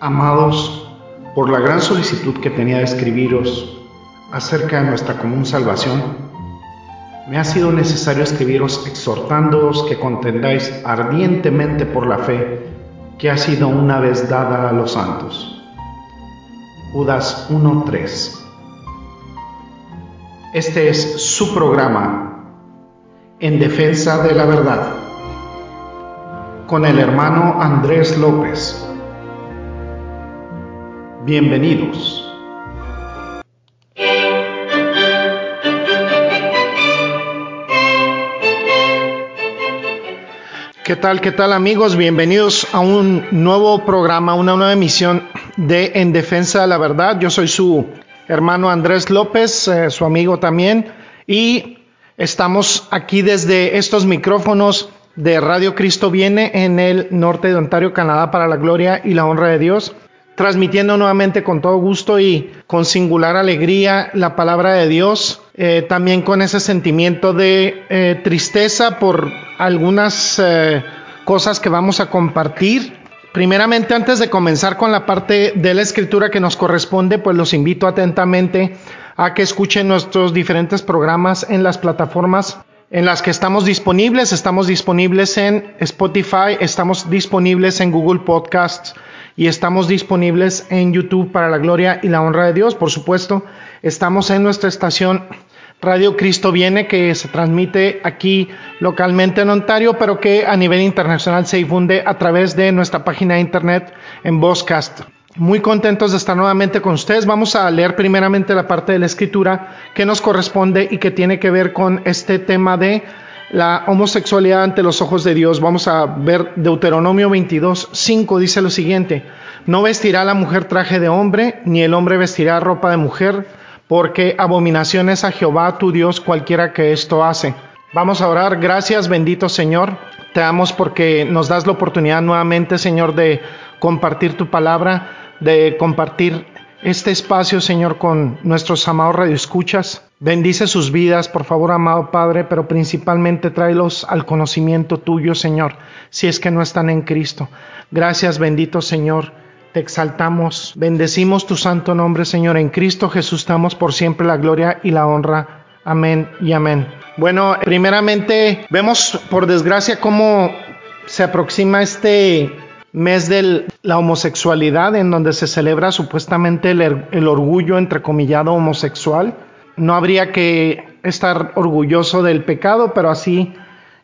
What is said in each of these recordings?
Amados, por la gran solicitud que tenía de escribiros acerca de nuestra común salvación, me ha sido necesario escribiros exhortándoos que contendáis ardientemente por la fe que ha sido una vez dada a los santos. Judas 1.3 Este es su programa en defensa de la verdad con el hermano Andrés López. Bienvenidos. ¿Qué tal, qué tal amigos? Bienvenidos a un nuevo programa, una nueva emisión de En Defensa de la Verdad. Yo soy su hermano Andrés López, eh, su amigo también, y estamos aquí desde estos micrófonos de Radio Cristo Viene en el norte de Ontario, Canadá, para la gloria y la honra de Dios transmitiendo nuevamente con todo gusto y con singular alegría la palabra de Dios, eh, también con ese sentimiento de eh, tristeza por algunas eh, cosas que vamos a compartir. Primeramente, antes de comenzar con la parte de la escritura que nos corresponde, pues los invito atentamente a que escuchen nuestros diferentes programas en las plataformas en las que estamos disponibles. Estamos disponibles en Spotify, estamos disponibles en Google Podcasts, y estamos disponibles en YouTube para la gloria y la honra de Dios. Por supuesto, estamos en nuestra estación Radio Cristo Viene, que se transmite aquí localmente en Ontario, pero que a nivel internacional se difunde a través de nuestra página de internet en Vozcast. Muy contentos de estar nuevamente con ustedes. Vamos a leer primeramente la parte de la escritura que nos corresponde y que tiene que ver con este tema de la homosexualidad ante los ojos de Dios. Vamos a ver Deuteronomio 22, 5 dice lo siguiente, no vestirá la mujer traje de hombre, ni el hombre vestirá ropa de mujer, porque abominación es a Jehová tu Dios cualquiera que esto hace. Vamos a orar, gracias bendito Señor, te damos porque nos das la oportunidad nuevamente Señor de compartir tu palabra, de compartir este espacio, Señor, con nuestros amados radioescuchas. Bendice sus vidas, por favor, amado Padre, pero principalmente tráelos al conocimiento tuyo, Señor, si es que no están en Cristo. Gracias, bendito Señor. Te exaltamos, bendecimos tu santo nombre, Señor. En Cristo Jesús damos por siempre la gloria y la honra. Amén y amén. Bueno, primeramente vemos por desgracia cómo se aproxima este mes de la homosexualidad, en donde se celebra supuestamente el, orgullo entrecomillado homosexual. No habría que estar orgulloso del pecado, pero así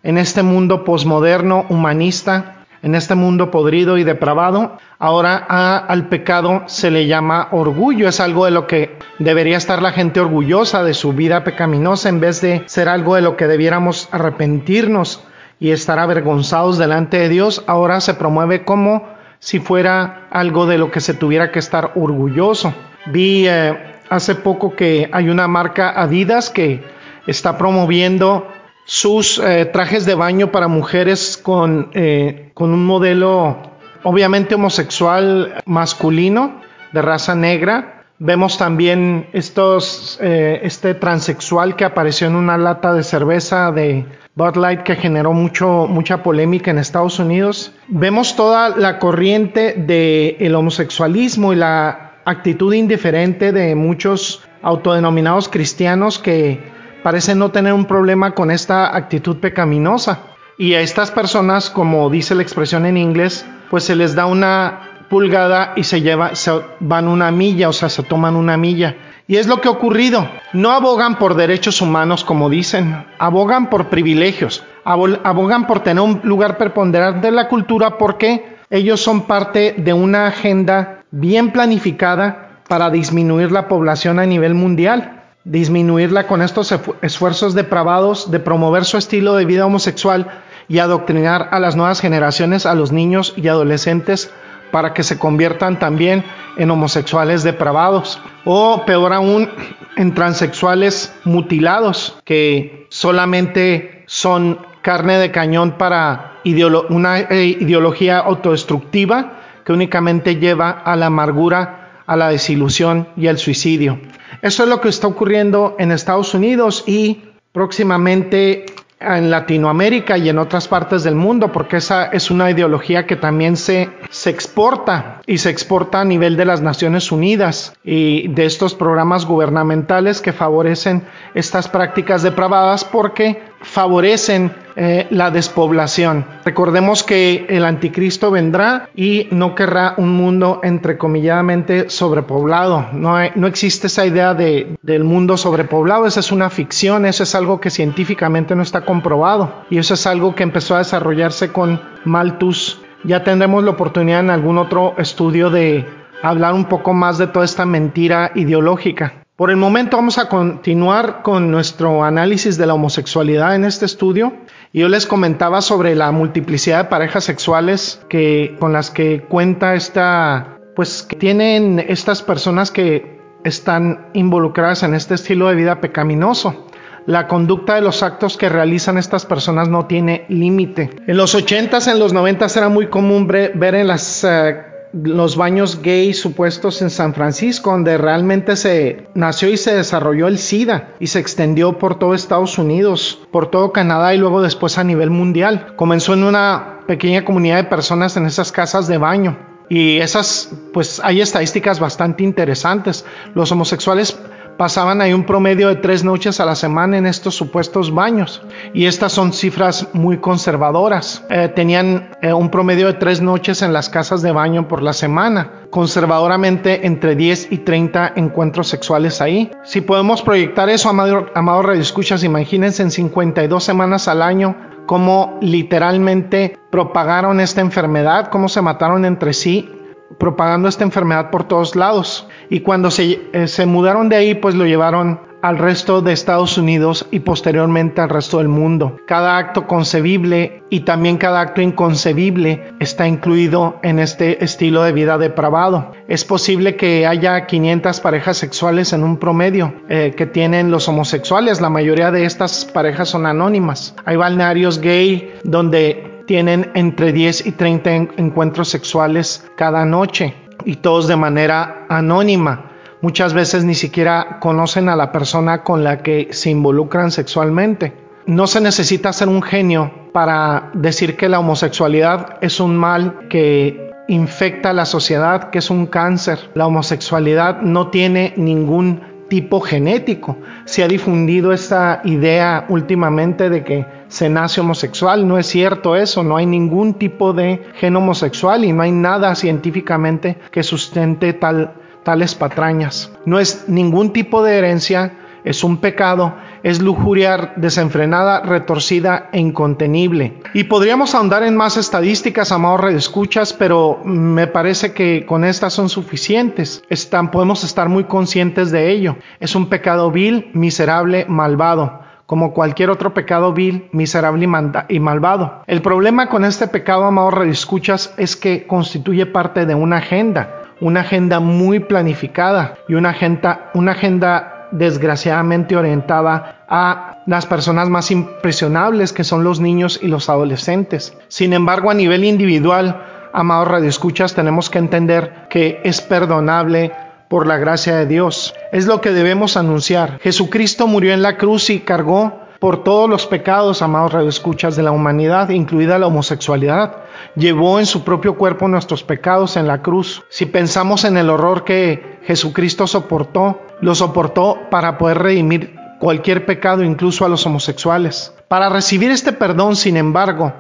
en este mundo posmoderno, humanista, en este mundo podrido y depravado, ahora al pecado se le llama orgullo. Es algo de lo que debería estar la gente orgullosa de su vida pecaminosa en vez de ser algo de lo que debiéramos arrepentirnos y estar avergonzados delante de Dios, ahora se promueve como si fuera algo de lo que se tuviera que estar orgulloso. Vi eh, hace poco que hay una marca Adidas que está promoviendo sus eh, trajes de baño para mujeres con, eh, con un modelo obviamente homosexual masculino de raza negra. Vemos también estos, este transexual que apareció en una lata de cerveza de Bud Light que generó mucho, mucha polémica en Estados Unidos. Vemos toda la corriente del homosexualismo y la actitud indiferente de muchos autodenominados cristianos que parecen no tener un problema con esta actitud pecaminosa. Y a estas personas, como dice la expresión en inglés, pues se les da una pulgada y se lleva, se van una milla, o sea, se toman una milla. Y es lo que ha ocurrido. No abogan por derechos humanos como dicen, abogan por privilegios, abogan por tener un lugar preponderante en la cultura porque ellos son parte de una agenda bien planificada para disminuir la población a nivel mundial, disminuirla con estos esfuerzos depravados de promover su estilo de vida homosexual y adoctrinar a las nuevas generaciones, a los niños y adolescentes para que se conviertan también en homosexuales depravados o peor aún en transexuales mutilados que solamente son carne de cañón para una eh, ideología autodestructiva que únicamente lleva a la amargura, a la desilusión y al suicidio. Eso es lo que está ocurriendo en Estados Unidos y próximamente en Latinoamérica y en otras partes del mundo, porque esa es una ideología que también se, se exporta y se exporta a nivel de las Naciones Unidas y de estos programas gubernamentales que favorecen estas prácticas depravadas porque favorecen eh, la despoblación. Recordemos que el anticristo vendrá y no querrá un mundo entrecomilladamente sobrepoblado. No, no existe esa idea de, del mundo sobrepoblado, esa es una ficción, eso es algo que científicamente no está comprobado y eso es algo que empezó a desarrollarse con Malthus. Ya tendremos la oportunidad en algún otro estudio de hablar un poco más de toda esta mentira ideológica. Por el momento vamos a continuar con nuestro análisis de la homosexualidad en este estudio. Yo les comentaba sobre la multiplicidad de parejas sexuales que, con las que cuenta esta, pues que tienen estas personas que están involucradas en este estilo de vida pecaminoso. La conducta de los actos que realizan estas personas no tiene límite. En los 80s, en los 90s era muy común ver en las uh, los baños gay supuestos en San Francisco, donde realmente se nació y se desarrolló el SIDA y se extendió por todo Estados Unidos, por todo Canadá y luego después a nivel mundial. Comenzó en una pequeña comunidad de personas en esas casas de baño. Y esas, pues hay estadísticas bastante interesantes. Los homosexuales pasaban ahí un promedio de tres noches a la semana en estos supuestos baños. Y estas son cifras muy conservadoras. Eh, tenían eh, un promedio de tres noches en las casas de baño por la semana. Conservadoramente entre 10 y 30 encuentros sexuales ahí. Si podemos proyectar eso, amado, amado Radio Escuchas, imagínense en 52 semanas al año cómo literalmente propagaron esta enfermedad, cómo se mataron entre sí propagando esta enfermedad por todos lados. Y cuando se, eh, se, mudaron de ahí, pues lo llevaron al resto de Estados Unidos y posteriormente al resto del mundo. Cada acto concebible y también cada acto inconcebible está incluido en este estilo de vida depravado. Es posible que haya 500 parejas sexuales en un promedio eh, que tienen los homosexuales. La mayoría de estas parejas son anónimas. Hay balnearios gay donde tienen entre 10 y 30 encuentros sexuales cada noche y todos de manera anónima. Muchas veces ni siquiera conocen a la persona con la que se involucran sexualmente. No se necesita ser un genio para decir que la homosexualidad es un mal que infecta a la sociedad, que es un cáncer. La homosexualidad no tiene ningún tipo genético. Se ha difundido esta idea últimamente de que se nace homosexual. No es cierto eso, no hay ningún tipo de gen homosexual y no hay nada científicamente que sustente tal, tales patrañas. No es ningún tipo de herencia, es un pecado, es lujuria desenfrenada, retorcida e incontenible. Y podríamos ahondar en más estadísticas, amados redescuchas, pero me parece que con estas son suficientes. Están, podemos estar muy conscientes de ello. Es un pecado vil, miserable, malvado como cualquier otro pecado vil, miserable y, malvado. El problema con este pecado, amados redescuchas, es que constituye parte de una agenda, una agenda muy planificada y una agenda, una agenda desgraciadamente orientada a las personas más impresionables que son los niños y los adolescentes. Sin embargo, a nivel individual, amados radioescuchas, tenemos que entender que es perdonable por la gracia de Dios. Es lo que debemos anunciar. Jesucristo murió en la cruz y cargó por todos los pecados, amados radioescuchas, de la humanidad, incluida la homosexualidad. Llevó en su propio cuerpo nuestros pecados en la cruz. Si pensamos en el horror que Jesucristo soportó, lo soportó para poder redimir cualquier pecado, incluso a los homosexuales. Para recibir este perdón, sin embargo,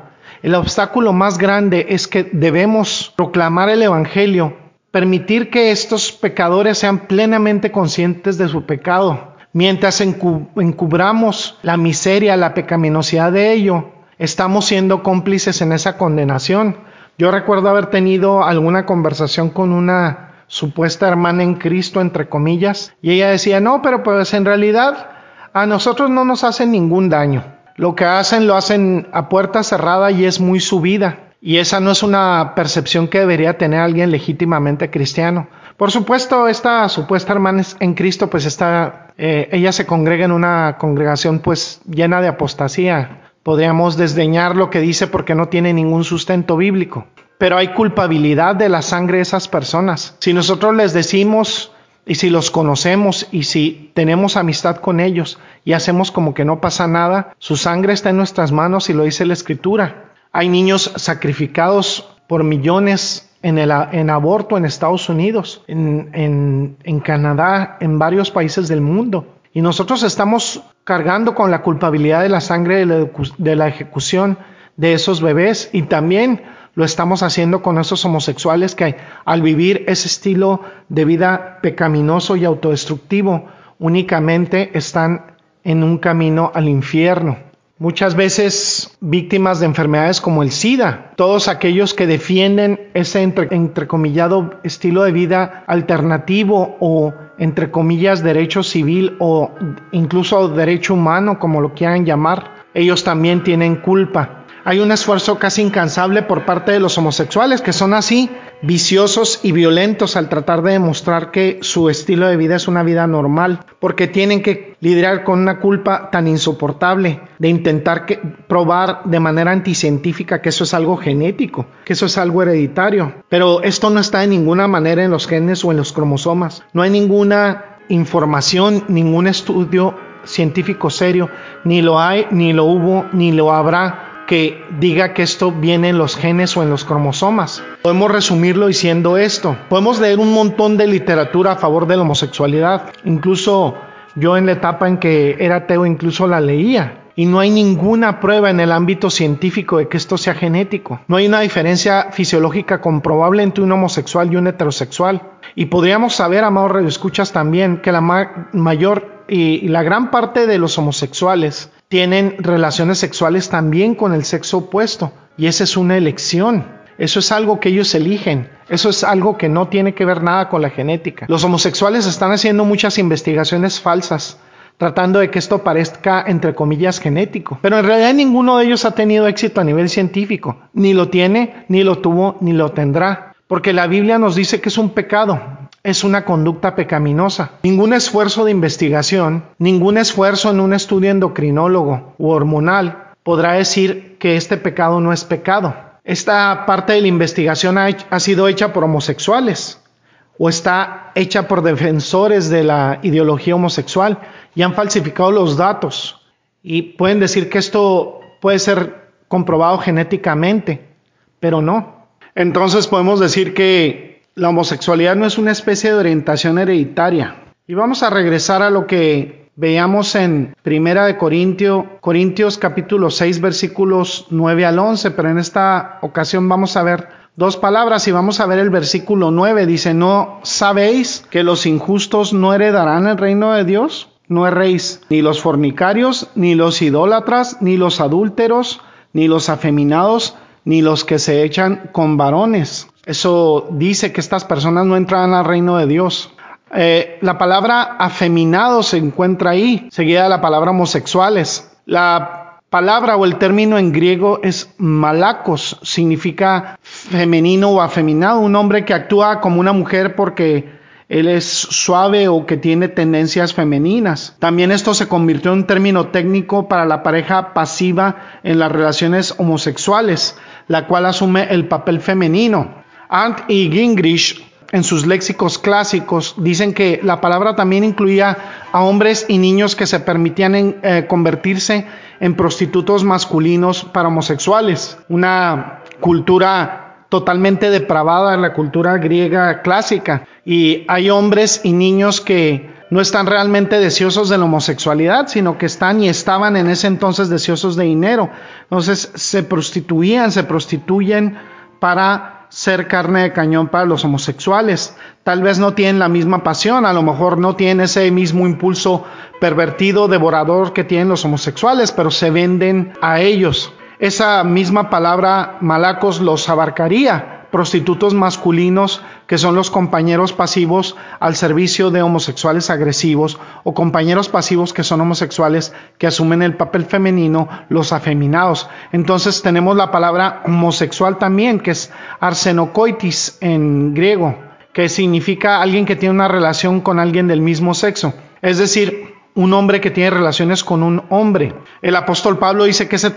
el obstáculo más grande es que debemos proclamar el Evangelio, permitir que estos pecadores sean plenamente conscientes de su pecado, Mientras encubramos la miseria, la pecaminosidad de ello, estamos siendo cómplices en esa condenación. Yo recuerdo haber tenido alguna conversación con una supuesta hermana en Cristo, entre comillas, y ella decía, no, pero pues en realidad a nosotros no nos hacen ningún daño. Lo que hacen lo hacen a puerta cerrada y es muy subida. Y esa no es una percepción que debería tener alguien legítimamente cristiano. Por supuesto, esta supuesta hermana en Cristo, pues está, eh, ella se congrega en una congregación pues llena de apostasía. Podríamos desdeñar lo que dice porque no tiene ningún sustento bíblico. Pero hay culpabilidad de la sangre de esas personas. Si nosotros les decimos y si los conocemos y si tenemos amistad con ellos y hacemos como que no pasa nada, su sangre está en nuestras manos y lo dice la escritura. Hay niños sacrificados por millones en, el, en aborto en Estados Unidos, en, en, Canadá, en varios países del mundo. Y nosotros estamos cargando con la culpabilidad de la sangre de la ejecución de esos bebés y también lo estamos haciendo con esos homosexuales que al vivir ese estilo de vida pecaminoso y autodestructivo únicamente están en un camino al infierno. Muchas veces víctimas de enfermedades como el SIDA, todos aquellos que defienden ese entre, entrecomillado estilo de vida alternativo o entre comillas derecho civil o incluso derecho humano, como lo quieran llamar, ellos también tienen culpa. Hay un esfuerzo casi incansable por parte de los homosexuales, que son así viciosos y violentos al tratar de demostrar que su estilo de vida es una vida normal, porque tienen que lidiar con una culpa tan insoportable de intentar que, probar de manera anticientífica que eso es algo genético, que eso es algo hereditario. Pero esto no está de ninguna manera en los genes o en los cromosomas. No hay ninguna información, ningún estudio científico serio, ni lo hay, ni lo hubo, ni lo habrá que diga que esto viene en los genes o en los cromosomas. Podemos resumirlo diciendo esto. Podemos leer un montón de literatura a favor de la homosexualidad. Incluso yo en la etapa en que era ateo incluso la leía. Y no hay ninguna prueba en el ámbito científico de que esto sea genético. No hay una diferencia fisiológica comprobable entre un homosexual y un heterosexual. Y podríamos saber, amados radioescuchas, también que la mayor y la gran parte de los homosexuales tienen relaciones sexuales también con el sexo opuesto. Y esa es una elección. Eso es algo que ellos eligen. Eso es algo que no tiene que ver nada con la genética. Los homosexuales están haciendo muchas investigaciones falsas tratando de que esto parezca, entre comillas, genético. Pero en realidad ninguno de ellos ha tenido éxito a nivel científico. Ni lo tiene, ni lo tuvo, ni lo tendrá. Porque la Biblia nos dice que es un pecado es una conducta pecaminosa. Ningún esfuerzo de investigación, ningún esfuerzo en un estudio endocrinólogo u hormonal podrá decir que este pecado no es pecado. Esta parte de la investigación ha, ha sido hecha por homosexuales o está hecha por defensores de la ideología homosexual y han falsificado los datos y pueden decir que esto puede ser comprobado genéticamente, pero no. Entonces podemos decir que la homosexualidad no es una especie de orientación hereditaria. Y vamos a regresar a lo que veíamos en Primera de Corintio, Corintios capítulo 6 versículos 9 al 11, pero en esta ocasión vamos a ver dos palabras y vamos a ver el versículo 9. Dice, ¿no sabéis que los injustos no heredarán el reino de Dios? No erréis, ni los fornicarios, ni los idólatras, ni los adúlteros, ni los afeminados, ni los que se echan con varones eso dice que estas personas no entran al reino de Dios. Eh, la palabra afeminado se encuentra ahí, seguida de la palabra homosexuales. La palabra o el término en griego es malacos, significa femenino o afeminado, un hombre que actúa como una mujer porque él es suave o que tiene tendencias femeninas. También esto se convirtió en un término técnico para la pareja pasiva en las relaciones homosexuales, la cual asume el papel femenino. Ant y Gingrich en sus léxicos clásicos dicen que la palabra también incluía a hombres y niños que se permitían eh, convertirse en prostitutos masculinos para homosexuales, una cultura totalmente depravada la cultura griega clásica. Y hay hombres y niños que no están realmente deseosos de la homosexualidad, sino que están y estaban en ese entonces deseosos de dinero. Entonces se prostituían, se prostituyen para ser carne de cañón para los homosexuales. Tal vez no tienen la misma pasión, a lo mejor no tienen ese mismo impulso pervertido, devorador que tienen los homosexuales, pero se venden a ellos. Esa misma palabra malacos los abarcaría prostitutos masculinos que son los compañeros pasivos al servicio de homosexuales agresivos o compañeros pasivos que son homosexuales que asumen el papel femenino, los afeminados. Entonces tenemos la palabra homosexual también, que es arsenokoitis en griego, que significa alguien que tiene una relación con alguien del mismo sexo. Es decir, un hombre que tiene relaciones con un hombre. El apóstol Pablo dice que ese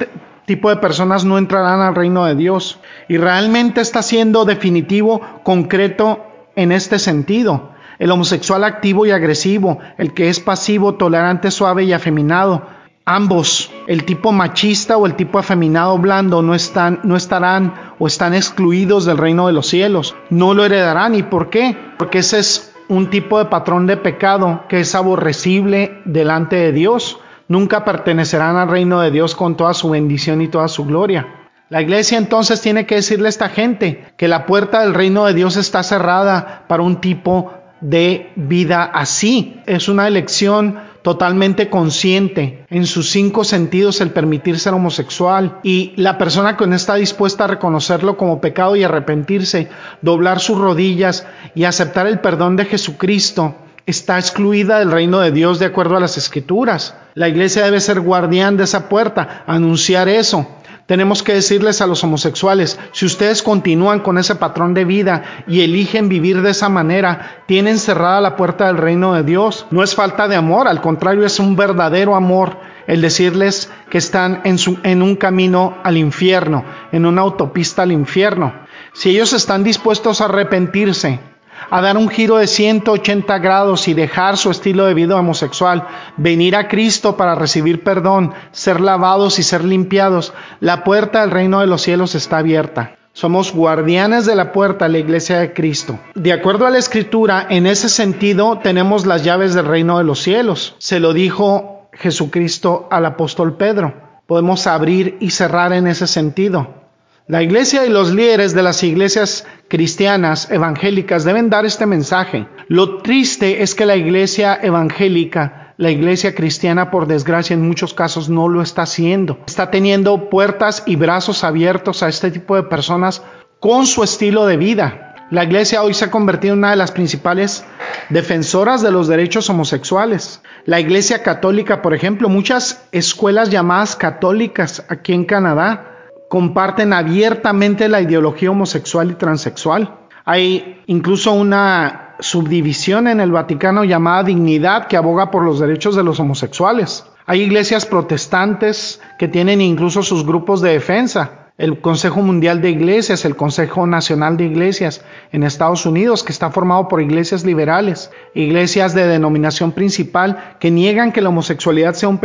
tipo de personas no entrarán al reino de Dios. Y realmente está siendo definitivo, concreto en este sentido. el homosexual activo y agresivo, el que es pasivo, tolerante, suave y afeminado. Ambos, el tipo machista o el tipo afeminado blando, no, están, no estarán o están excluidos del reino de los cielos. No lo heredarán. ¿Y por qué? Porque ese es un tipo de patrón de pecado que es aborrecible delante de Dios. Nunca pertenecerán al reino de Dios con toda su bendición y toda su gloria. La iglesia entonces tiene que decirle a esta gente que la puerta del reino de Dios está cerrada para un tipo de vida así. Es una elección totalmente consciente en sus cinco sentidos el permitir ser homosexual y la persona que no está dispuesta a reconocerlo como pecado y arrepentirse, doblar sus rodillas y aceptar el perdón de Jesucristo está excluida del reino de Dios de acuerdo a las escrituras. La iglesia debe ser guardián de esa puerta, anunciar eso. Tenemos que decirles a los homosexuales, si ustedes continúan con ese patrón de vida y eligen vivir de esa manera, tienen cerrada la puerta del reino de Dios. No es falta de amor, al contrario es un verdadero amor el decirles que están en, un camino al infierno, en una autopista al infierno. Si ellos están dispuestos a arrepentirse, a dar un giro de 180 grados y dejar su estilo de vida homosexual, venir a Cristo para recibir perdón, ser lavados y ser limpiados, la puerta del reino de los cielos está abierta. Somos guardianes de la puerta la iglesia de Cristo. De acuerdo a la escritura, en ese sentido tenemos las llaves del reino de los cielos. Se lo dijo Jesucristo al apóstol Pedro. Podemos abrir y cerrar en ese sentido. La iglesia y los líderes de las iglesias cristianas evangélicas deben dar este mensaje. Lo triste es que la iglesia evangélica, la iglesia cristiana, por desgracia, en muchos casos no lo está haciendo. Está teniendo puertas y brazos abiertos a este tipo de personas con su estilo de vida. La iglesia hoy se ha convertido en una de las principales defensoras de los derechos homosexuales. La iglesia católica, por ejemplo, muchas escuelas llamadas católicas aquí en Canadá, comparten abiertamente la ideología homosexual y transexual. Hay incluso una subdivisión en el Vaticano llamada Dignidad que aboga por los derechos de los homosexuales. Hay iglesias protestantes que tienen incluso sus grupos de defensa el Consejo Mundial de Iglesias, el Consejo Nacional de Iglesias en Estados Unidos, que está formado por iglesias liberales, iglesias de denominación principal que niegan que la homosexualidad sea un,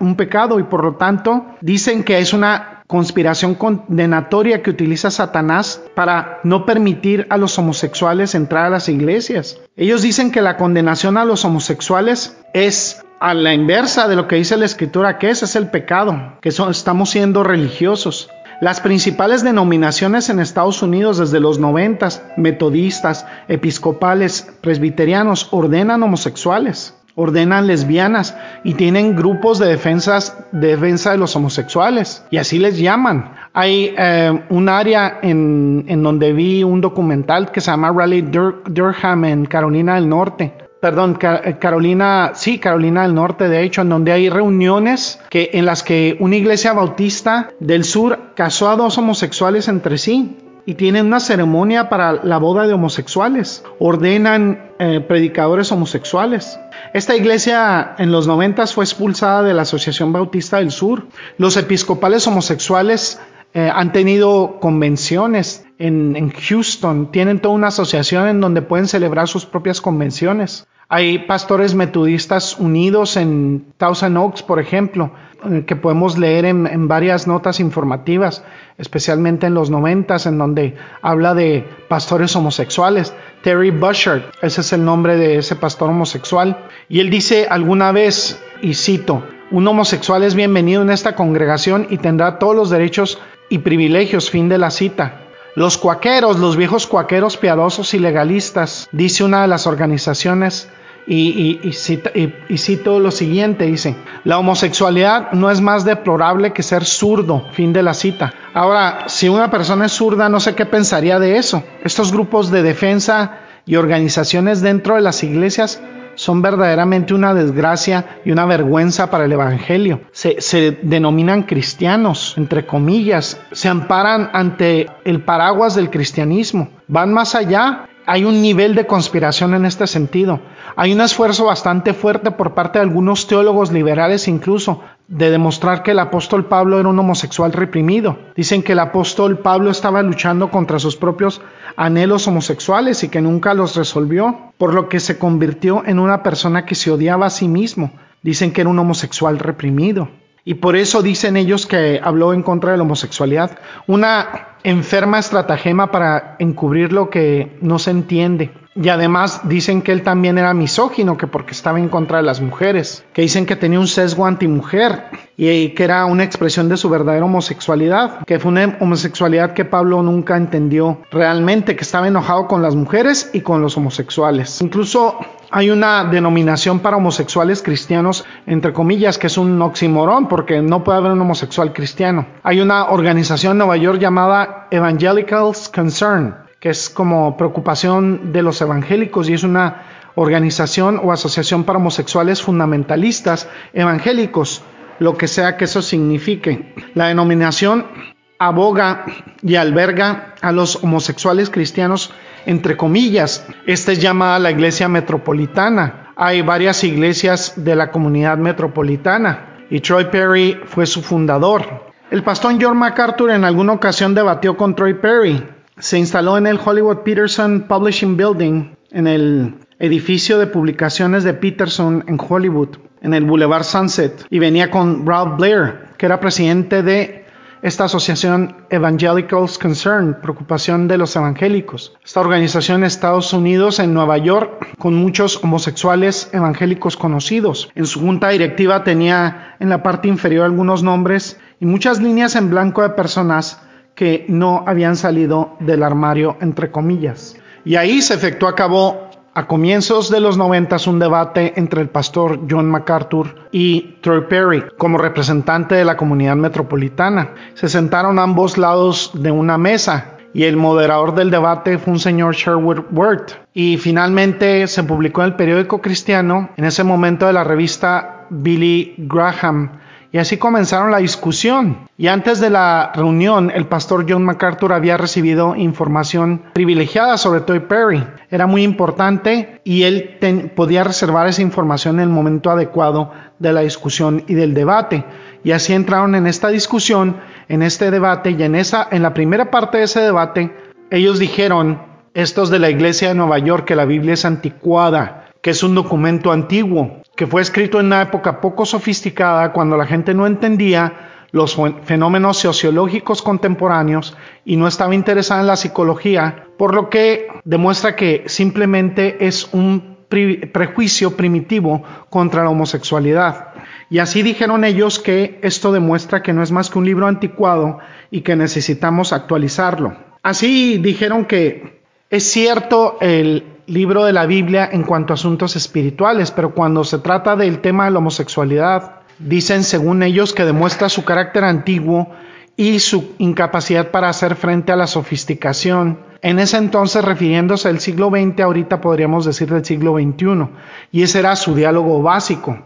un pecado y por lo tanto dicen que es una conspiración condenatoria que utiliza Satanás para no permitir a los homosexuales entrar a las iglesias. Ellos dicen que la condenación a los homosexuales es a la inversa de lo que dice la escritura, que es, es el pecado, que estamos siendo religiosos. Las principales denominaciones en Estados Unidos desde los noventas, metodistas, episcopales, presbiterianos, ordenan homosexuales, ordenan lesbianas y tienen grupos de, defensas, defensa de los homosexuales y así les llaman. Hay eh, un área en, donde vi un documental que se llama Raleigh Durham en Carolina del Norte, perdón, eh, Carolina, sí, Carolina del Norte, de hecho, en donde hay reuniones que, en las que una iglesia bautista del sur casó a dos homosexuales entre sí y tienen una ceremonia para la boda de homosexuales, ordenan eh, predicadores homosexuales. Esta iglesia en los noventas fue expulsada de la Asociación Bautista del Sur. Los episcopales homosexuales eh, han tenido convenciones en, Houston, tienen toda una asociación en donde pueden celebrar sus propias convenciones. Hay pastores metodistas unidos en Thousand Oaks, por ejemplo, eh, que podemos leer en, varias notas informativas, especialmente en los noventas, en donde habla de pastores homosexuales. Terry Bushard, ese es el nombre de ese pastor homosexual. Y él dice alguna vez, y cito, un homosexual es bienvenido en esta congregación y tendrá todos los derechos y privilegios. Fin de la cita. Los cuaqueros, los viejos cuaqueros piadosos y legalistas, dice una de las organizaciones, y, y, cito, lo siguiente, dice, la homosexualidad no es más deplorable que ser zurdo, fin de la cita. Ahora, si una persona es zurda, no sé qué pensaría de eso. Estos grupos de defensa y organizaciones dentro de las iglesias son verdaderamente una desgracia y una vergüenza para el Evangelio. Se, denominan cristianos, entre comillas, se amparan ante el paraguas del cristianismo, van más allá. Hay un nivel de conspiración en este sentido. Hay un esfuerzo bastante fuerte por parte de algunos teólogos liberales incluso de demostrar que el apóstol Pablo era un homosexual reprimido. Dicen que el apóstol Pablo estaba luchando contra sus propios anhelos homosexuales y que nunca los resolvió, por lo que se convirtió en una persona que se odiaba a sí mismo. Dicen que era un homosexual reprimido. Y por eso dicen ellos que habló en contra de la homosexualidad. Una enferma estratagema para encubrir lo que no se entiende. Y además dicen que él también era misógino, que porque estaba en contra de las mujeres, que dicen que tenía un sesgo antimujer y que era una expresión de su verdadera homosexualidad, que fue una homosexualidad que Pablo nunca entendió realmente, que estaba enojado con las mujeres y con los homosexuales. Incluso hay una denominación para homosexuales cristianos, entre comillas, que es un oximorón, porque no puede haber un homosexual cristiano. Hay una organización en Nueva York llamada Evangelicals Concern, que es como preocupación de los evangélicos y es una organización o asociación para homosexuales fundamentalistas evangélicos, lo que sea que eso signifique. La denominación aboga y alberga a los homosexuales cristianos entre comillas. Esta es llamada la iglesia metropolitana. Hay varias iglesias de la comunidad metropolitana y Troy Perry fue su fundador. El pastor John MacArthur en alguna ocasión debatió con Troy Perry. Se instaló en el Hollywood Peterson Publishing Building, en el edificio de publicaciones de Peterson en Hollywood, en el Boulevard Sunset, y venía con Ralph Blair, que era presidente de esta asociación Evangelicals Concern, preocupación de los evangélicos. Esta organización en Estados Unidos, en Nueva York, con muchos homosexuales evangélicos conocidos. En su junta directiva tenía en la parte inferior algunos nombres y muchas líneas en blanco de personas que no habían salido del armario, entre comillas. Y ahí se efectuó a cabo a comienzos de los noventas un debate entre el pastor John MacArthur y Troy Perry como representante de la comunidad metropolitana. Se sentaron a ambos lados de una mesa y el moderador del debate fue un señor Sherwood Worth. Y finalmente se publicó en el periódico cristiano, en ese momento de la revista Billy Graham, y así comenzaron la discusión. Y antes de la reunión, el pastor John MacArthur había recibido información privilegiada sobre Toy Perry. Era muy importante y él podía reservar esa información en el momento adecuado de la discusión y del debate. Y así entraron en esta discusión, en este debate y en esa, en la primera parte de ese debate, ellos dijeron, estos de la iglesia de Nueva York, que la Biblia es anticuada, que es un documento antiguo, que fue escrito en una época poco sofisticada cuando la gente no entendía los fenómenos sociológicos contemporáneos y no estaba interesada en la psicología, por lo que demuestra que simplemente es un prejuicio primitivo contra la homosexualidad. Y así dijeron ellos que esto demuestra que no es más que un libro anticuado y que necesitamos actualizarlo. Así dijeron que es cierto el libro de la Biblia en cuanto a asuntos espirituales, pero cuando se trata del tema de la homosexualidad, dicen según ellos que demuestra su carácter antiguo y su incapacidad para hacer frente a la sofisticación. En ese entonces, refiriéndose al siglo XX, ahorita podríamos decir del siglo XXI, y ese era su diálogo básico.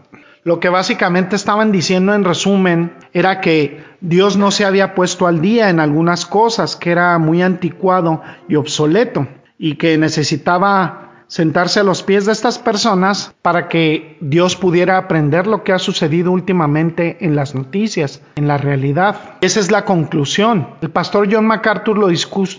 Lo que básicamente estaban diciendo en resumen era que Dios no se había puesto al día en algunas cosas, que era muy anticuado y obsoleto y que necesitaba sentarse a los pies de estas personas para que Dios pudiera aprender lo que ha sucedido últimamente en las noticias, en la realidad. Esa es la conclusión. El pastor John MacArthur lo,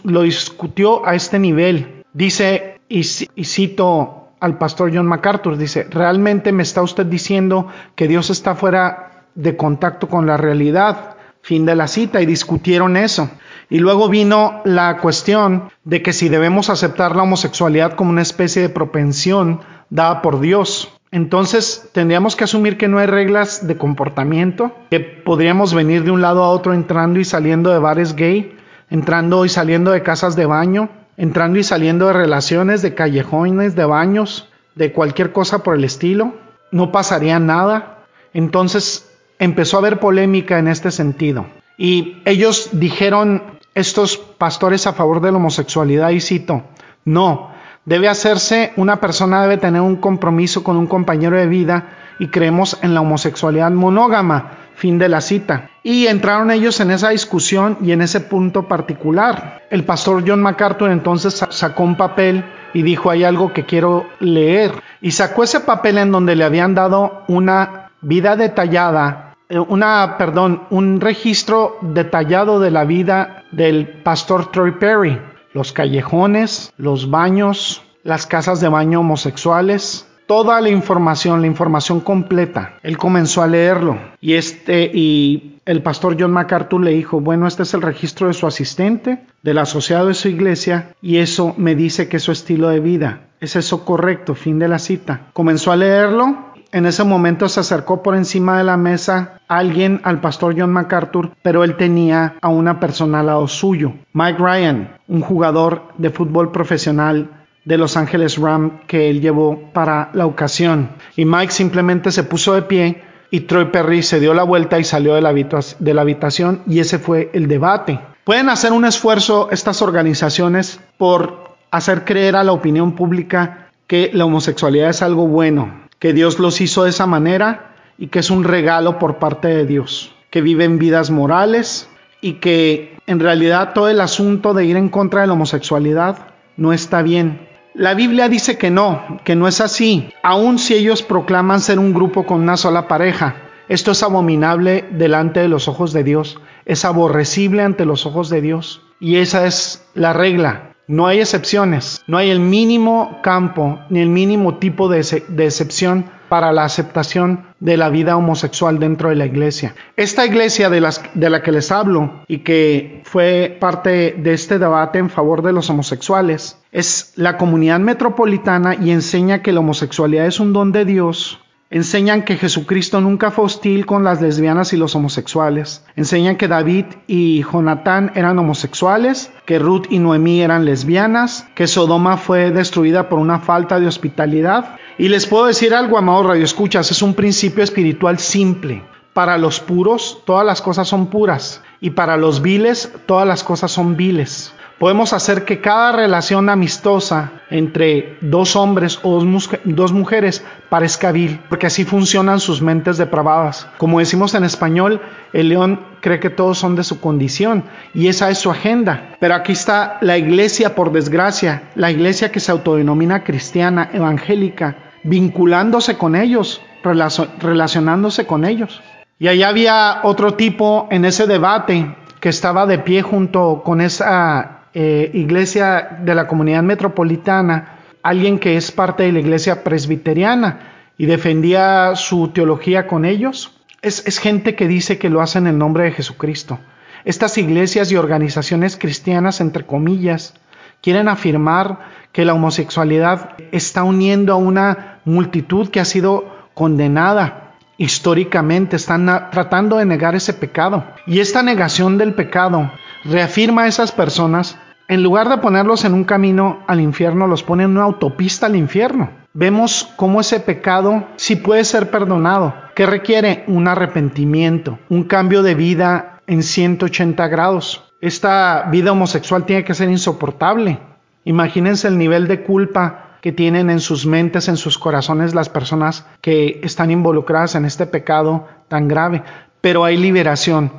lo discutió a este nivel. Dice, y, y cito al pastor John MacArthur, dice, ¿realmente me está usted diciendo que Dios está fuera de contacto con la realidad? Fin de la cita y discutieron eso. Y luego vino la cuestión de que si debemos aceptar la homosexualidad como una especie de propensión dada por Dios. Entonces tendríamos que asumir que no hay reglas de comportamiento, que podríamos venir de un lado a otro entrando y saliendo de bares gay, entrando y saliendo de casas de baño, entrando y saliendo de relaciones, de callejones, de baños, de cualquier cosa por el estilo. No pasaría nada. Entonces empezó a haber polémica en este sentido. Y ellos dijeron estos pastores a favor de la homosexualidad y cito, no, debe hacerse, una persona debe tener un compromiso con un compañero de vida y creemos en la homosexualidad monógama, fin de la cita. Y entraron ellos en esa discusión y en ese punto particular. El pastor John MacArthur entonces sacó un papel y dijo, hay algo que quiero leer. Y sacó ese papel en donde le habían dado una vida detallada una, perdón, un registro detallado de la vida del pastor Troy Perry, los callejones, los baños, las casas de baño homosexuales, toda la información, la información completa. Él comenzó a leerlo y este y el pastor John MacArthur le dijo, bueno, este es el registro de su asistente, del asociado de su iglesia y eso me dice que es su estilo de vida. ¿Es eso correcto? Fin de la cita. Comenzó a leerlo. En ese momento se acercó por encima de la mesa alguien al pastor John MacArthur, pero él tenía a una persona al lado suyo, Mike Ryan, un jugador de fútbol profesional de Los Ángeles Ram que él llevó para la ocasión. Y Mike simplemente se puso de pie y Troy Perry se dio la vuelta y salió de la, de la habitación y ese fue el debate. Pueden hacer un esfuerzo estas organizaciones por hacer creer a la opinión pública que la homosexualidad es algo bueno, que Dios los hizo de esa manera y que es un regalo por parte de Dios, que viven vidas morales y que en realidad todo el asunto de ir en contra de la homosexualidad no está bien. La Biblia dice que no, que no es así, aun si ellos proclaman ser un grupo con una sola pareja. Esto es abominable delante de los ojos de Dios, es aborrecible ante los ojos de Dios. Y esa es la regla. No hay excepciones, no hay el mínimo campo ni el mínimo tipo de, excepción para la aceptación de la vida homosexual dentro de la iglesia. Esta iglesia de, las, de la que les hablo y que fue parte de este debate en favor de los homosexuales es la comunidad metropolitana y enseña que la homosexualidad es un don de Dios Enseñan que Jesucristo nunca fue hostil con las lesbianas y los homosexuales. Enseñan que David y Jonatán eran homosexuales, que Ruth y Noemí eran lesbianas, que Sodoma fue destruida por una falta de hospitalidad. Y les puedo decir algo, amados radioescuchas, es un principio espiritual simple. Para los puros, todas las cosas son puras, y para los viles, todas las cosas son viles podemos hacer que cada relación amistosa entre dos hombres o dos mujeres parezca vil, porque así funcionan sus mentes depravadas. Como decimos en español, el león cree que todos son de su condición y esa es su agenda. Pero aquí está la iglesia, por desgracia, la iglesia que se autodenomina cristiana, evangélica, vinculándose con ellos, relacionándose con ellos. Y allá había otro tipo en ese debate que estaba de pie junto con esa eh, iglesia de la comunidad metropolitana, alguien que es parte de la iglesia presbiteriana y defendía su teología con ellos. Es, es gente que dice que lo hace en el nombre de Jesucristo. Estas iglesias y organizaciones cristianas, entre comillas, quieren afirmar que la homosexualidad está uniendo a una multitud que ha sido condenada históricamente, están tratando de negar ese pecado. Y esta negación del pecado reafirma a esas personas en lugar de ponerlos en un camino al infierno, los pone en una autopista al infierno. Vemos cómo ese pecado sí puede ser perdonado, que requiere un arrepentimiento, un cambio de vida en 180 grados. Esta vida homosexual tiene que ser insoportable. Imagínense el nivel de culpa que tienen en sus mentes, en sus corazones las personas que están involucradas en este pecado tan grave. Pero hay liberación,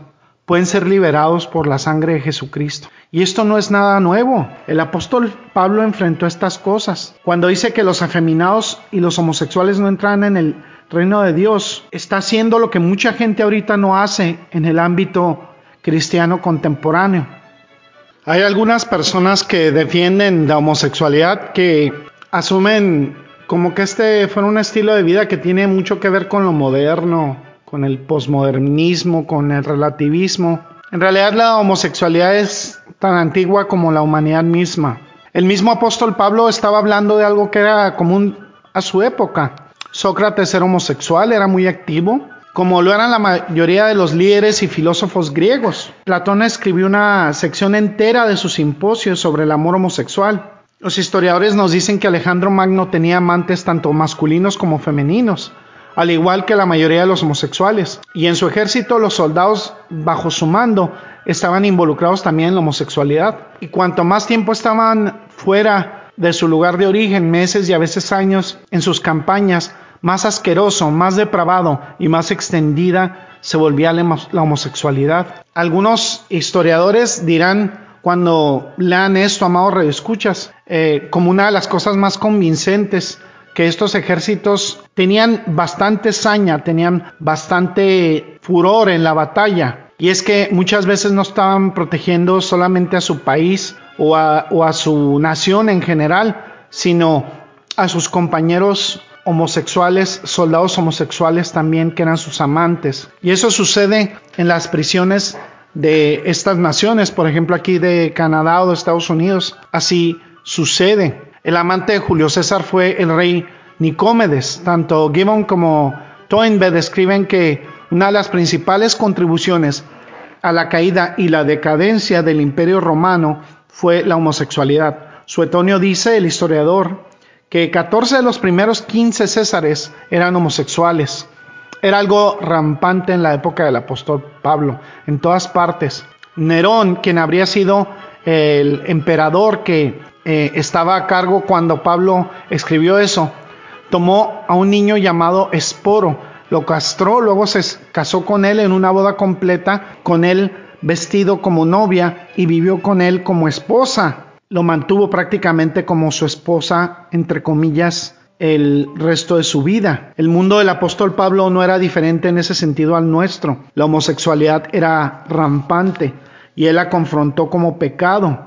pueden ser liberados por la sangre de Jesucristo. Y esto no es nada nuevo. El apóstol Pablo enfrentó estas cosas. Cuando dice que los afeminados y los homosexuales no entran en el reino de Dios, está haciendo lo que mucha gente ahorita no hace en el ámbito cristiano contemporáneo. Hay algunas personas que defienden la homosexualidad que asumen como que este fuera un estilo de vida que tiene mucho que ver con lo moderno, con el posmodernismo, con el relativismo. En realidad la homosexualidad es tan antigua como la humanidad misma. El mismo apóstol Pablo estaba hablando de algo que era común a su época. Sócrates era homosexual, era muy activo, como lo eran la mayoría de los líderes y filósofos griegos. Platón escribió una sección entera de sus simposios sobre el amor homosexual. Los historiadores nos dicen que Alejandro Magno tenía amantes tanto masculinos como femeninos al igual que la mayoría de los homosexuales. Y en su ejército los soldados bajo su mando estaban involucrados también en la homosexualidad. Y cuanto más tiempo estaban fuera de su lugar de origen, meses y a veces años, en sus campañas, más asqueroso, más depravado y más extendida se volvía la homosexualidad. Algunos historiadores dirán cuando lean esto, amado redescuchas, eh, como una de las cosas más convincentes que estos ejércitos tenían bastante saña, tenían bastante furor en la batalla. Y es que muchas veces no estaban protegiendo solamente a su país o a, su nación en general, sino a sus compañeros homosexuales, soldados homosexuales también que eran sus amantes. Y eso sucede en las prisiones de estas naciones, por ejemplo aquí de Canadá o de Estados Unidos. Así sucede. El amante de Julio César fue el rey Nicómedes. Tanto Gibbon como Toynbee describen que una de las principales contribuciones a la caída y la decadencia del imperio romano fue la homosexualidad. Suetonio dice, el historiador, que 14 de los primeros 15 césares eran homosexuales. Era algo rampante en la época del apóstol Pablo, en todas partes. Nerón, quien habría sido el emperador que eh, estaba a cargo cuando Pablo escribió eso, tomó a un niño llamado Esporo, lo castró, luego se casó con él en una boda completa, con él vestido como novia y vivió con él como esposa lo mantuvo prácticamente como su esposa, entre comillas, el resto de su vida. El mundo del apóstol Pablo no era diferente en ese sentido al nuestro. La homosexualidad era rampante y él la confrontó como pecado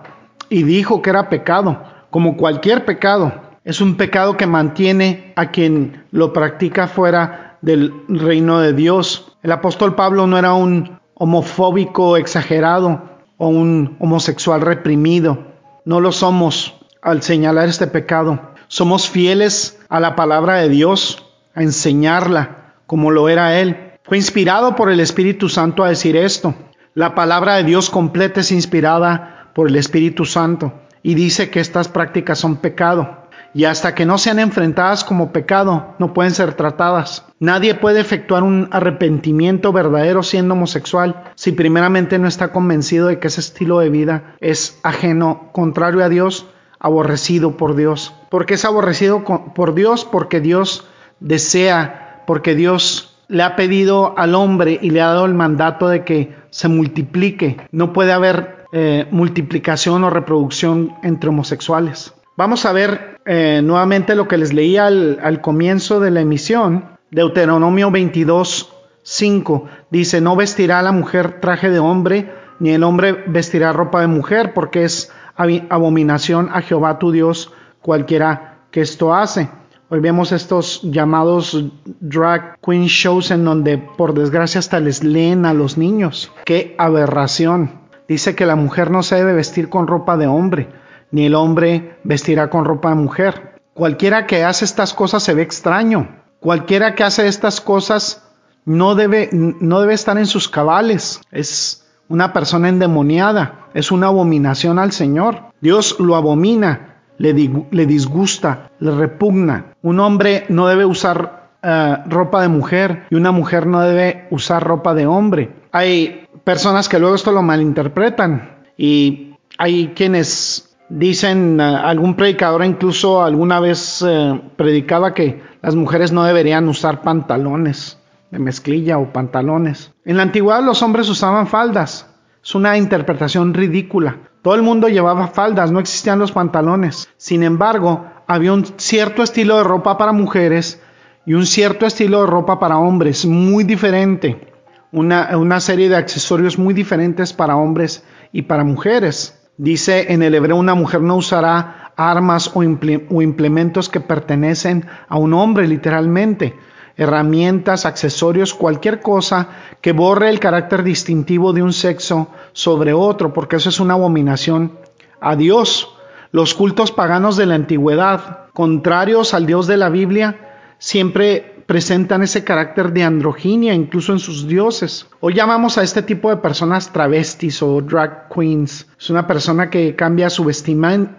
y dijo que era pecado, como cualquier pecado. Es un pecado que mantiene a quien lo practica fuera del reino de Dios. El apóstol Pablo no era un homofóbico exagerado o un homosexual reprimido. No lo somos al señalar este pecado. Somos fieles a la palabra de Dios, a enseñarla como lo era Él. Fue inspirado por el Espíritu Santo a decir esto. La palabra de Dios completa es inspirada por el Espíritu Santo y dice que estas prácticas son pecado y hasta que no sean enfrentadas como pecado, no pueden ser tratadas. Nadie puede efectuar un arrepentimiento verdadero siendo homosexual si primeramente no está convencido de que ese estilo de vida es ajeno, contrario a Dios, aborrecido por Dios. porque es aborrecido por Dios? Porque Dios desea, porque Dios le ha pedido al hombre y le ha dado el mandato de que se multiplique. No puede haber eh, multiplicación o reproducción entre homosexuales. Vamos a ver eh, nuevamente lo que les leía al, comienzo de la emisión. Deuteronomio 22, 5 dice, no vestirá la mujer traje de hombre, ni el hombre vestirá ropa de mujer, porque es abominación a Jehová tu Dios cualquiera que esto hace. Hoy vemos estos llamados drag queen shows en donde por desgracia hasta les leen a los niños. ¡Qué aberración! Dice que la mujer no se debe vestir con ropa de hombre ni el hombre vestirá con ropa de mujer. Cualquiera que hace estas cosas se ve extraño. Cualquiera que hace estas cosas no debe, no debe estar en sus cabales. Es una persona endemoniada. Es una abominación al Señor. Dios lo abomina, le, disgusta, le repugna. Un hombre no debe usar eh, ropa de mujer y una mujer no debe usar ropa de hombre. Hay personas que luego esto lo malinterpretan y hay quienes Dicen, eh, algún predicador incluso alguna vez eh, predicaba que las mujeres no deberían usar pantalones de mezclilla o pantalones. En la antigüedad los hombres usaban faldas. Es una interpretación ridícula. Todo el mundo llevaba faldas, no existían los pantalones. Sin embargo, había un cierto estilo de ropa para mujeres y un cierto estilo de ropa para hombres, muy diferente. Una, una serie de accesorios muy diferentes para hombres y para mujeres. Dice en el hebreo una mujer no usará armas o, implementos que pertenecen a un hombre literalmente, herramientas, accesorios, cualquier cosa que borre el carácter distintivo de un sexo sobre otro, porque eso es una abominación a Dios. Los cultos paganos de la antigüedad, contrarios al Dios de la Biblia, siempre presentan ese carácter de androginia incluso en sus dioses. Hoy llamamos a este tipo de personas travestis o drag queens. Es una persona que cambia su,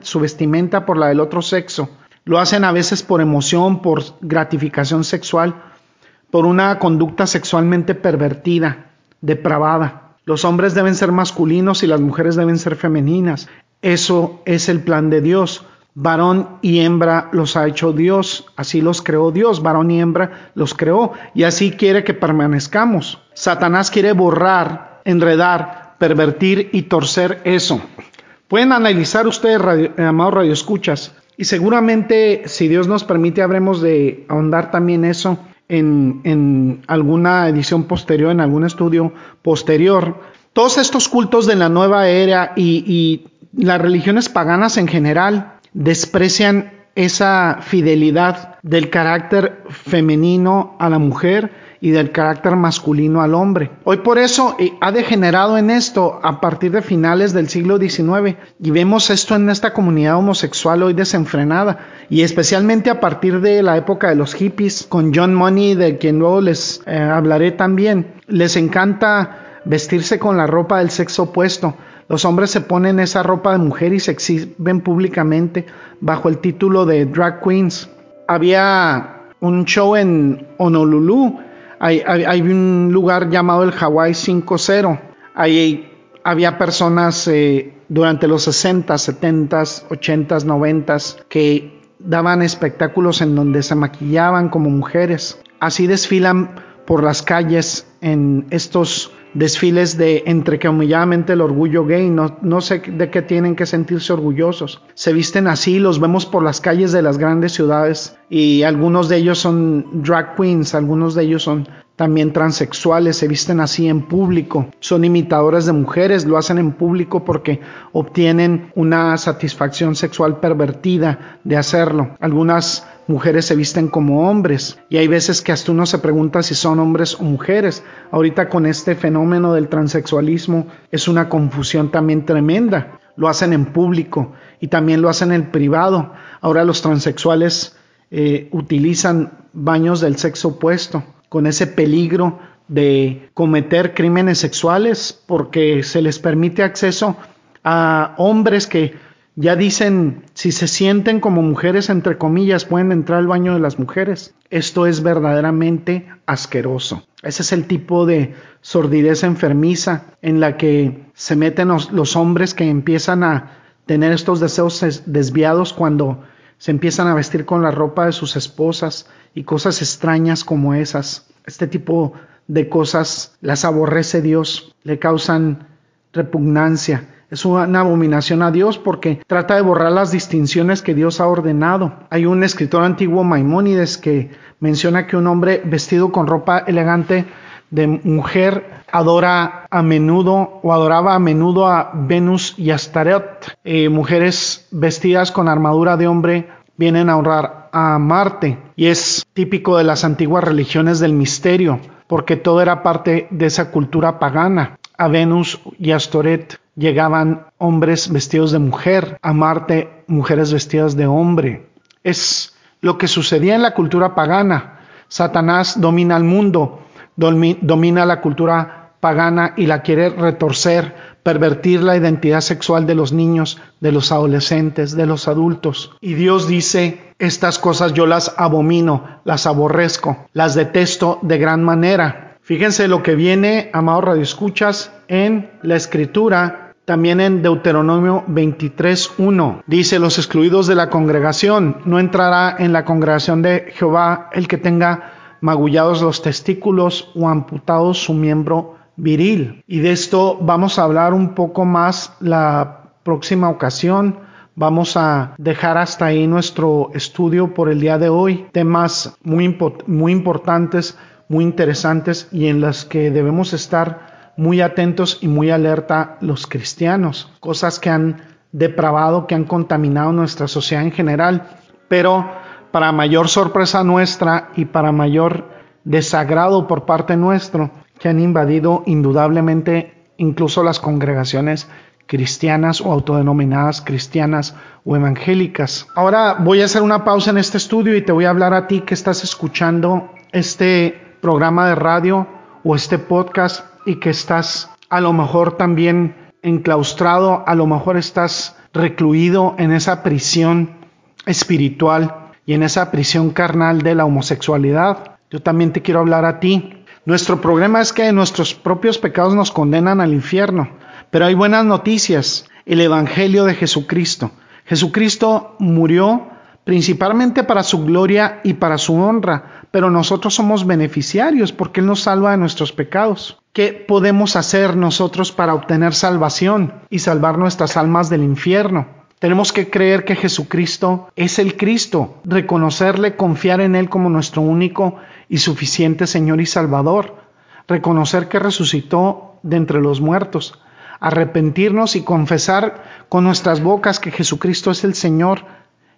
su vestimenta por la del otro sexo. Lo hacen a veces por emoción, por gratificación sexual, por una conducta sexualmente pervertida, depravada. Los hombres deben ser masculinos y las mujeres deben ser femeninas. Eso es el plan de Dios. Varón y hembra los ha hecho Dios, así los creó Dios, varón y hembra los creó, y así quiere que permanezcamos. Satanás quiere borrar, enredar, pervertir y torcer eso. Pueden analizar ustedes, radio, amados radioescuchas, Y seguramente, si Dios nos permite, habremos de ahondar también eso en, en alguna edición posterior, en algún estudio posterior. Todos estos cultos de la nueva era y, y las religiones paganas en general desprecian esa fidelidad del carácter femenino a la mujer y del carácter masculino al hombre. Hoy por eso eh, ha degenerado en esto a partir de finales del siglo XIX y vemos esto en esta comunidad homosexual hoy desenfrenada y especialmente a partir de la época de los hippies con John Money de quien luego les eh, hablaré también. Les encanta vestirse con la ropa del sexo opuesto. Los hombres se ponen esa ropa de mujer y se exhiben públicamente bajo el título de drag queens. Había un show en Honolulu hay, un lugar llamado el Hawaii 5.0. Ahí había personas eh, durante los 60, 70, 80, 90 que daban espectáculos en donde se maquillaban como mujeres. Así desfilan por las calles en estos desfiles de entre que humilladamente el orgullo gay, no, no sé de qué tienen que sentirse orgullosos. Se visten así, los vemos por las calles de las grandes ciudades y algunos de ellos son drag queens, algunos de ellos son también transexuales, se visten así en público, son imitadores de mujeres, lo hacen en público porque obtienen una satisfacción sexual pervertida de hacerlo. Algunas mujeres se visten como hombres y hay veces que hasta uno se pregunta si son hombres o mujeres. Ahorita con este fenómeno del transexualismo es una confusión también tremenda. Lo hacen en público y también lo hacen en privado. Ahora los transexuales eh, utilizan baños del sexo opuesto con ese peligro de cometer crímenes sexuales porque se les permite acceso a hombres que ya dicen, si se sienten como mujeres, entre comillas, pueden entrar al baño de las mujeres. Esto es verdaderamente asqueroso. Ese es el tipo de sordidez enfermiza en la que se meten los, hombres que empiezan a tener estos deseos desviados cuando se empiezan a vestir con la ropa de sus esposas y cosas extrañas como esas. Este tipo de cosas las aborrece Dios, le causan repugnancia es una abominación a Dios porque trata de borrar las distinciones que Dios ha ordenado. Hay un escritor antiguo, Maimónides, que menciona que un hombre vestido con ropa elegante de mujer adora a menudo o adoraba a menudo a Venus y Astaret. Eh, mujeres vestidas con armadura de hombre vienen a honrar a Marte y es típico de las antiguas religiones del misterio porque todo era parte de esa cultura pagana. A Venus y Astoret llegaban hombres vestidos de mujer, a Marte mujeres vestidas de hombre. Es lo que sucedía en la cultura pagana. Satanás domina el mundo, domina la cultura pagana y la quiere retorcer, pervertir la identidad sexual de los niños, de los adolescentes, de los adultos. Y Dios dice, estas cosas yo las abomino, las aborrezco, las detesto de gran manera. Fíjense lo que viene, amados radioescuchas, en la escritura, también en Deuteronomio 23.1. Dice, los excluidos de la congregación, no entrará en la congregación de Jehová el que tenga magullados los testículos o amputados su miembro viril. Y de esto vamos a hablar un poco más la próxima ocasión. Vamos a dejar hasta ahí nuestro estudio por el día de hoy. Temas muy, muy importantes muy interesantes y en las que debemos estar muy atentos y muy alerta los cristianos, cosas que han depravado, que han contaminado nuestra sociedad en general, pero para mayor sorpresa nuestra y para mayor desagrado por parte nuestro, que han invadido indudablemente incluso las congregaciones cristianas o autodenominadas cristianas o evangélicas. Ahora voy a hacer una pausa en este estudio y te voy a hablar a ti que estás escuchando este programa de radio o este podcast y que estás a lo mejor también enclaustrado, a lo mejor estás recluido en esa prisión espiritual y en esa prisión carnal de la homosexualidad. Yo también te quiero hablar a ti. Nuestro problema es que nuestros propios pecados nos condenan al infierno, pero hay buenas noticias. El Evangelio de Jesucristo. Jesucristo murió principalmente para su gloria y para su honra, pero nosotros somos beneficiarios porque Él nos salva de nuestros pecados. ¿Qué podemos hacer nosotros para obtener salvación y salvar nuestras almas del infierno? Tenemos que creer que Jesucristo es el Cristo, reconocerle, confiar en Él como nuestro único y suficiente Señor y Salvador, reconocer que resucitó de entre los muertos, arrepentirnos y confesar con nuestras bocas que Jesucristo es el Señor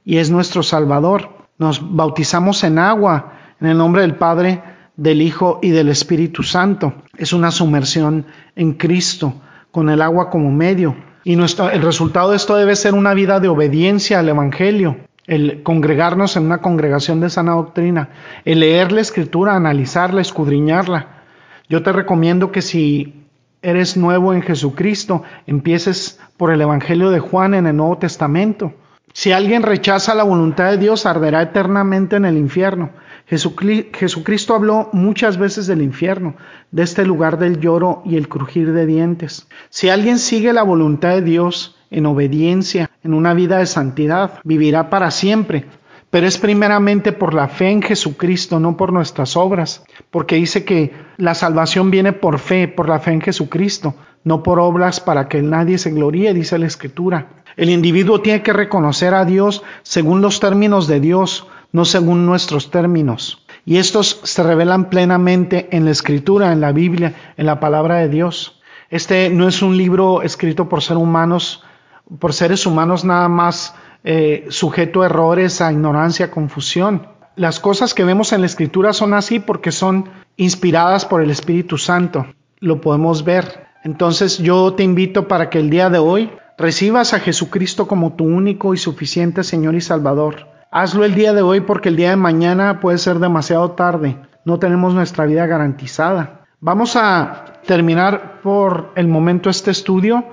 y es nuestro Salvador. Nos bautizamos en agua en el nombre del Padre, del Hijo y del Espíritu Santo. Es una sumersión en Cristo con el agua como medio. Y nuestro, el resultado de esto debe ser una vida de obediencia al Evangelio, el congregarnos en una congregación de sana doctrina, el leer la escritura, analizarla, escudriñarla. Yo te recomiendo que si eres nuevo en Jesucristo, empieces por el Evangelio de Juan en el Nuevo Testamento. Si alguien rechaza la voluntad de Dios, arderá eternamente en el infierno. Jesucristo habló muchas veces del infierno, de este lugar del lloro y el crujir de dientes. Si alguien sigue la voluntad de Dios en obediencia, en una vida de santidad, vivirá para siempre. Pero es primeramente por la fe en Jesucristo, no por nuestras obras, porque dice que la salvación viene por fe, por la fe en Jesucristo, no por obras para que nadie se gloríe, dice la Escritura. El individuo tiene que reconocer a Dios según los términos de Dios, no según nuestros términos. Y estos se revelan plenamente en la escritura, en la Biblia, en la palabra de Dios. Este no es un libro escrito por seres humanos, por seres humanos nada más eh, sujeto a errores, a ignorancia, a confusión. Las cosas que vemos en la escritura son así porque son inspiradas por el Espíritu Santo. Lo podemos ver. Entonces yo te invito para que el día de hoy recibas a Jesucristo como tu único y suficiente Señor y Salvador. Hazlo el día de hoy porque el día de mañana puede ser demasiado tarde. No tenemos nuestra vida garantizada. Vamos a terminar por el momento este estudio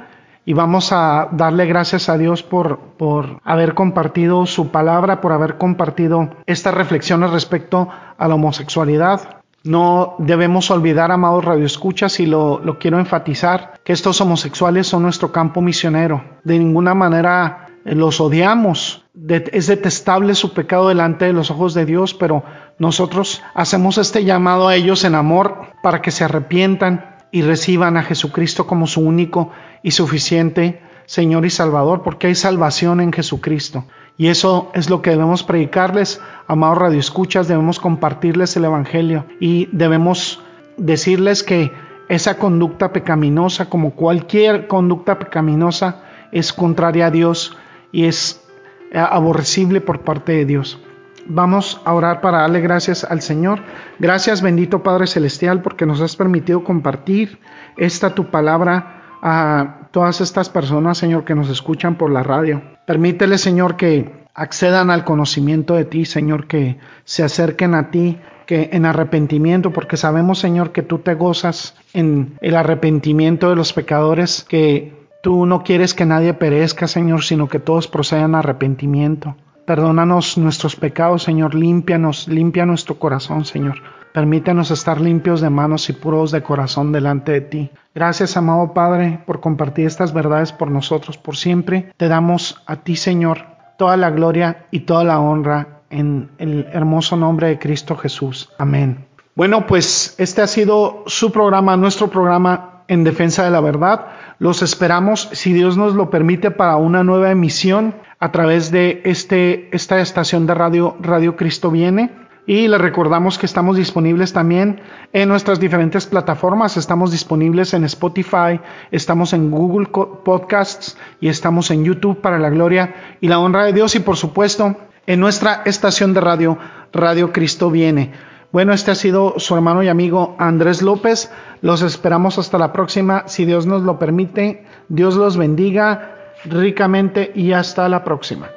y vamos a darle gracias a Dios por, por haber compartido su palabra, por haber compartido estas reflexiones respecto a la homosexualidad. No debemos olvidar, amados radioescuchas, y lo, lo quiero enfatizar, que estos homosexuales son nuestro campo misionero. De ninguna manera los odiamos, es detestable su pecado delante de los ojos de Dios, pero nosotros hacemos este llamado a ellos en amor para que se arrepientan y reciban a Jesucristo como su único y suficiente Señor y Salvador, porque hay salvación en Jesucristo. Y eso es lo que debemos predicarles, amados radioescuchas, debemos compartirles el Evangelio y debemos decirles que esa conducta pecaminosa, como cualquier conducta pecaminosa, es contraria a Dios y es eh, aborrecible por parte de Dios. Vamos a orar para darle gracias al Señor. Gracias bendito Padre Celestial porque nos has permitido compartir esta tu palabra a todas estas personas, Señor, que nos escuchan por la radio. Permítele, Señor, que accedan al conocimiento de ti, Señor, que se acerquen a ti, que en arrepentimiento, porque sabemos, Señor, que tú te gozas en el arrepentimiento de los pecadores, que Tú no quieres que nadie perezca, Señor, sino que todos procedan a arrepentimiento. Perdónanos nuestros pecados, Señor, límpianos, limpia nuestro corazón, Señor. Permítenos estar limpios de manos y puros de corazón delante de ti. Gracias, amado Padre, por compartir estas verdades por nosotros por siempre. Te damos a ti, Señor, toda la gloria y toda la honra en el hermoso nombre de Cristo Jesús. Amén. Bueno, pues este ha sido su programa, nuestro programa en defensa de la verdad. Los esperamos, si Dios nos lo permite, para una nueva emisión a través de este, esta estación de radio, Radio Cristo Viene. Y les recordamos que estamos disponibles también en nuestras diferentes plataformas. Estamos disponibles en Spotify, estamos en Google Podcasts y estamos en YouTube para la gloria y la honra de Dios. Y por supuesto, en nuestra estación de radio, Radio Cristo Viene. Bueno, este ha sido su hermano y amigo Andrés López. Los esperamos hasta la próxima, si Dios nos lo permite. Dios los bendiga ricamente y hasta la próxima.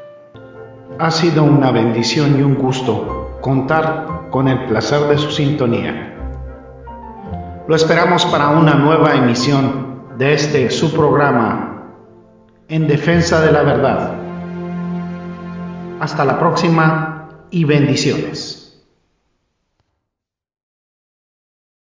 Ha sido una bendición y un gusto contar con el placer de su sintonía. Lo esperamos para una nueva emisión de este su programa en defensa de la verdad. Hasta la próxima y bendiciones.